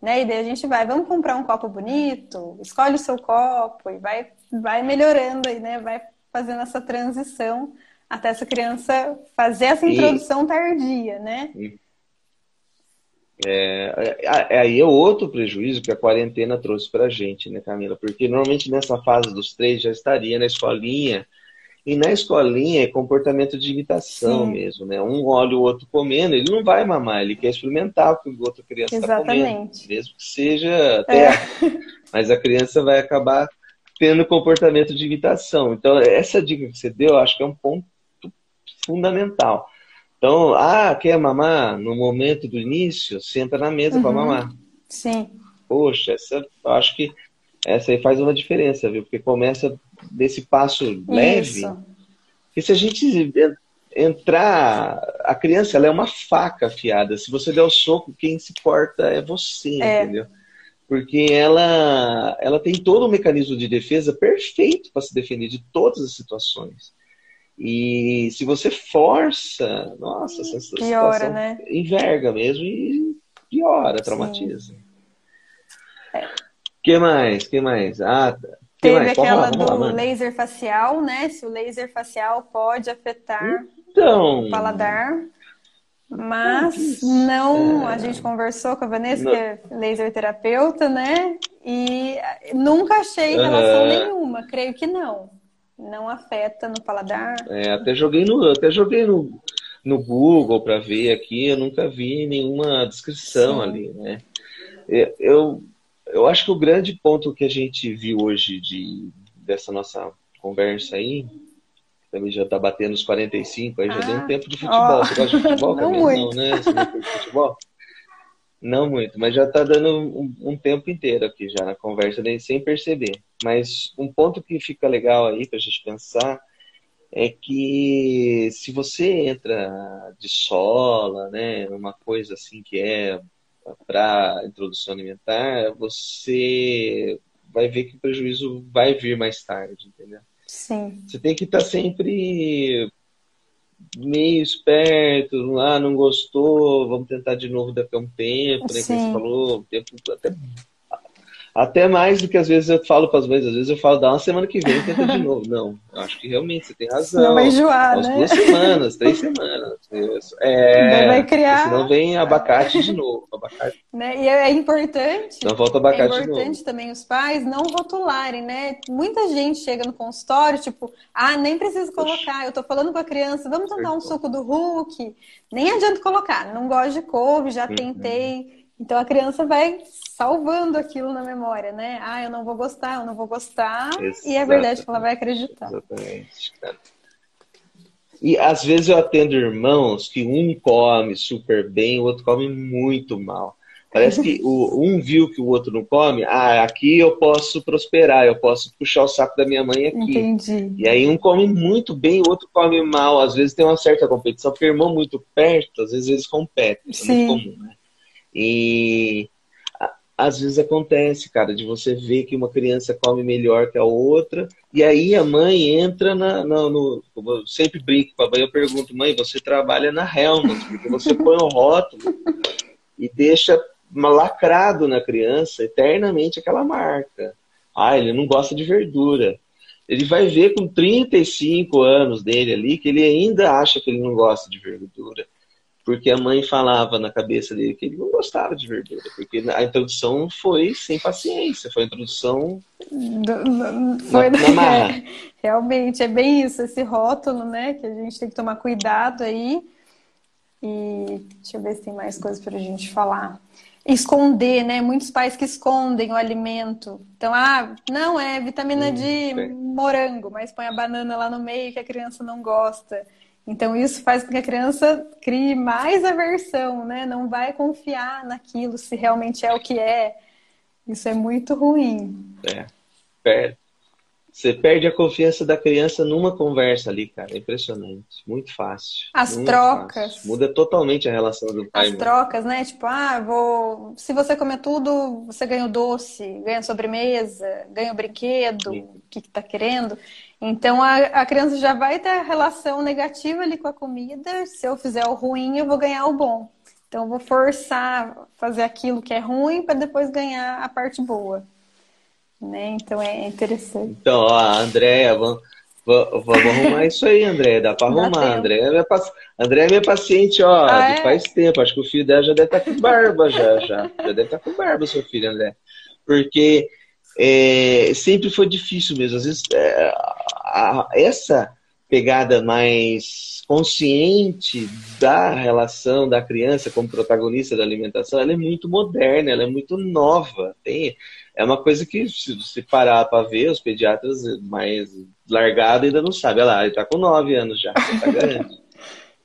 Né? E daí a gente vai, vamos comprar um copo bonito, escolhe o seu copo e vai, vai melhorando aí, né? Vai fazendo essa transição até essa criança fazer essa introdução e... tardia, né? É, é, é, aí é outro prejuízo que a quarentena trouxe para a gente, né, Camila? Porque normalmente nessa fase dos três já estaria na escolinha, e na escolinha é comportamento de imitação Sim. mesmo, né? Um olha o outro comendo, ele não vai mamar, ele quer experimentar o que o outro criança está comendo, mesmo que seja terra. É. Mas a criança vai acabar tendo comportamento de imitação. Então, essa dica que você deu, eu acho que é um ponto fundamental. Então, ah, quer mamar no momento do início? Senta na mesa uhum. para mamar. Sim. Poxa, essa, eu acho que essa aí faz uma diferença, viu? Porque começa desse passo leve. Isso. E se a gente entrar, a criança ela é uma faca afiada. Se você der o soco, quem se corta é você, é. entendeu? Porque ela, ela tem todo o mecanismo de defesa perfeito para se defender de todas as situações. E se você força, nossa, essa piora, situação né? enverga mesmo e piora, traumatiza. É. que mais? que mais? Ah, Teve mais? aquela do lá, laser facial, né? Se o laser facial pode afetar então... o paladar. Mas não, é... a gente conversou com a Vanessa, não. que é laser terapeuta, né? E nunca achei relação uhum. nenhuma, creio que não não afeta no paladar. É, até joguei no, até joguei no, no Google para ver aqui, eu nunca vi nenhuma descrição Sim. ali, né? É, eu, eu acho que o grande ponto que a gente viu hoje de, dessa nossa conversa aí, também já tá batendo os 45, aí já deu um ah, tempo de futebol. Você gosta de futebol, (laughs) Não muito. Não, né? Você não de futebol? Não muito, mas já está dando um, um, tempo inteiro aqui já na conversa, nem sem perceber. Mas um ponto que fica legal aí para a gente pensar é que se você entra de sola, né, uma coisa assim que é para introdução alimentar, você vai ver que o prejuízo vai vir mais tarde, entendeu? Sim. Você tem que estar tá sempre meio esperto, ah, não gostou, vamos tentar de novo daqui a um tempo, né? Como você falou, um tempo até até mais do que às vezes eu falo para as mães, às vezes eu falo, dá uma semana que vem, tenta de novo. Não, acho que realmente você tem razão. Não vai enjoar, né? Duas semanas, três (laughs) semanas. É, vai criar. Senão vem abacate de novo. Abacate. (laughs) Né? E é importante. Não volta abacate É importante também os pais não rotularem, né? Muita gente chega no consultório, tipo, ah, nem preciso colocar. Eu tô falando com a criança, vamos tentar um suco do Hulk. Nem adianta colocar. Não gosto de couve, já uhum. tentei. Então a criança vai salvando aquilo na memória, né? Ah, eu não vou gostar, eu não vou gostar. Exatamente. E é verdade que ela vai acreditar. Exatamente. E às vezes eu atendo irmãos que um come super bem, o outro come muito mal. Parece que o, um viu que o outro não come, ah, aqui eu posso prosperar, eu posso puxar o saco da minha mãe aqui. Entendi. E aí um come muito bem, o outro come mal. Às vezes tem uma certa competição, porque irmão muito perto, às vezes eles competem, isso é muito comum, né? E às vezes acontece, cara, de você ver que uma criança come melhor que a outra, e aí a mãe entra na, na no. Eu sempre brinco com a mãe, eu pergunto, mãe, você trabalha na Helmut, porque você põe o rótulo e deixa lacrado na criança eternamente aquela marca. Ah, ele não gosta de verdura. Ele vai ver com 35 anos dele ali que ele ainda acha que ele não gosta de verdura porque a mãe falava na cabeça dele que ele não gostava de verdura, porque a introdução foi sem paciência, foi a introdução foi, na, na (laughs) é, realmente, é bem isso, esse rótulo, né, que a gente tem que tomar cuidado aí, E deixa eu ver se tem mais coisas para a gente falar. Esconder, né? Muitos pais que escondem o alimento. Então, ah, não, é vitamina hum, de morango, mas põe a banana lá no meio que a criança não gosta. Então, isso faz com que a criança crie mais aversão, né? Não vai confiar naquilo se realmente é o que é. Isso é muito ruim. É. Perde. Você perde a confiança da criança numa conversa ali, cara. É impressionante. Muito fácil. As muito trocas. Fácil. Muda totalmente a relação do pai. As trocas, né? Tipo, ah, vou. Se você comer tudo, você ganha o doce, ganha sobremesa, ganha o brinquedo, o que, que tá querendo. Então a, a criança já vai ter a relação negativa ali com a comida. Se eu fizer o ruim, eu vou ganhar o bom. Então eu vou forçar fazer aquilo que é ruim para depois ganhar a parte boa. Né? Então é interessante. Então, ó, Andréia, vamos, vamos arrumar isso aí, André. Dá para arrumar. André é, minha, André é minha paciente, ó, ah, é? faz tempo. Acho que o filho dela já deve estar tá com barba, já, já. Já deve estar tá com barba, seu filho, André. Porque é, sempre foi difícil mesmo. Às vezes, é, a, essa pegada mais consciente da relação da criança como protagonista da alimentação, ela é muito moderna, ela é muito nova. Tem, é uma coisa que, se parar para ver, os pediatras mais largados ainda não sabem. Olha lá, ele está com nove anos já, tá grande.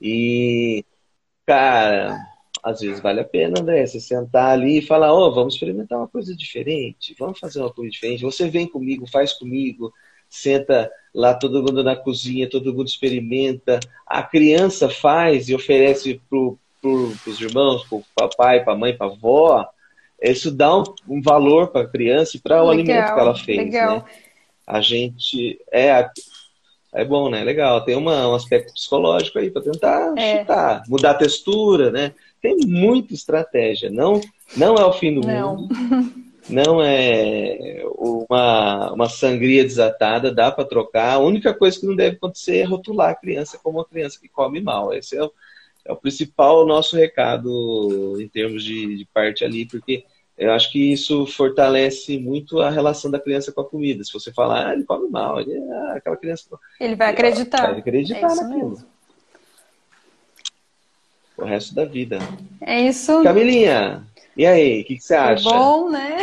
E, cara, às vezes vale a pena, né? Você sentar ali e falar, ó, oh, vamos experimentar uma coisa diferente, vamos fazer uma coisa diferente. Você vem comigo, faz comigo, senta lá todo mundo na cozinha, todo mundo experimenta. A criança faz e oferece para pro, os irmãos, para o papai, para a mãe, para a avó. Isso dá um, um valor para a criança e para o alimento que ela fez. Legal. Né? A gente. É, é bom, né? Legal. Tem uma, um aspecto psicológico aí para tentar é. chutar, mudar a textura, né? Tem muita estratégia. Não, não é o fim do não. mundo. (laughs) não é uma, uma sangria desatada, dá para trocar. A única coisa que não deve acontecer é rotular a criança como uma criança que come mal. Esse é o, é o principal nosso recado em termos de, de parte ali, porque eu acho que isso fortalece muito a relação da criança com a comida. Se você falar, ah, ele come mal, ele, ah, aquela criança. Ele vai acreditar. Vai acreditar é naquilo. Mesmo. O resto da vida. É isso. Camilinha, e aí, o que, que, você acha? Foi bom, né?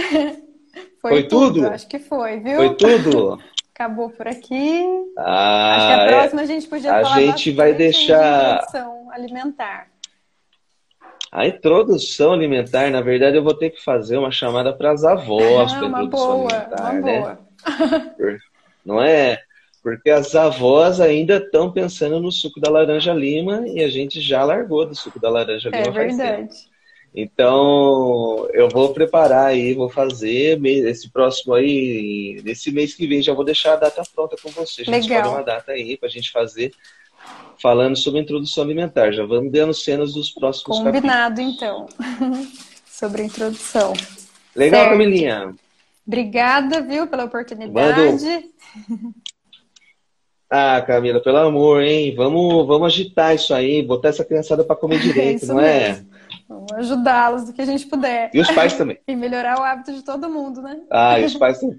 Foi, foi tudo? tudo? Acho que foi, viu? Foi tudo? (laughs) Acabou por aqui. Ah, Acho que a próxima é... a gente podia a falar A gente vai deixar... introdução alimentar. A introdução alimentar, na verdade, eu vou ter que fazer uma chamada para as avós ah, para introdução boa, alimentar, uma né? Boa. Não é? Porque as avós ainda estão pensando no suco da laranja lima e a gente já largou do suco da laranja lima. É verdade. Então, eu vou preparar aí, vou fazer esse próximo aí, nesse mês que vem, já vou deixar a data pronta com você. A gente Legal. uma data aí para a gente fazer, falando sobre introdução alimentar. Já vamos dando cenas dos próximos Combinado, capítulos. então, (laughs) sobre a introdução. Legal, certo. Camilinha. Obrigada, viu, pela oportunidade. (laughs) Ah, Camila, pelo amor, hein? Vamos, vamos agitar isso aí, botar essa criançada para comer direito, é não é? Mesmo. Vamos ajudá-los do que a gente puder. E os pais também. (laughs) e melhorar o hábito de todo mundo, né? Ah, e os pais também.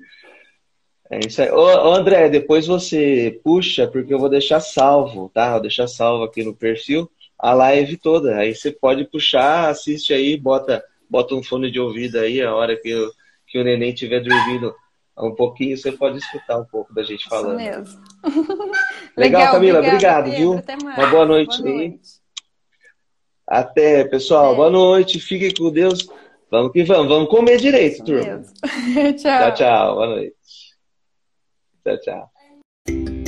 É isso aí. Ô, André, depois você puxa, porque eu vou deixar salvo, tá? Vou deixar salvo aqui no perfil a live toda. Aí você pode puxar, assiste aí, bota, bota um fone de ouvido aí, a hora que, eu, que o neném estiver dormindo um pouquinho, você pode escutar um pouco da gente falando. Isso mesmo. Legal, (laughs) Legal Camila, obrigado, viu? Uma boa noite, boa noite. Até, pessoal. É. Boa noite. Fiquem com Deus. Vamos que vamos. Vamos comer direito, turma. (laughs) tchau. Tchau, tchau. Boa noite. Tchau, tchau.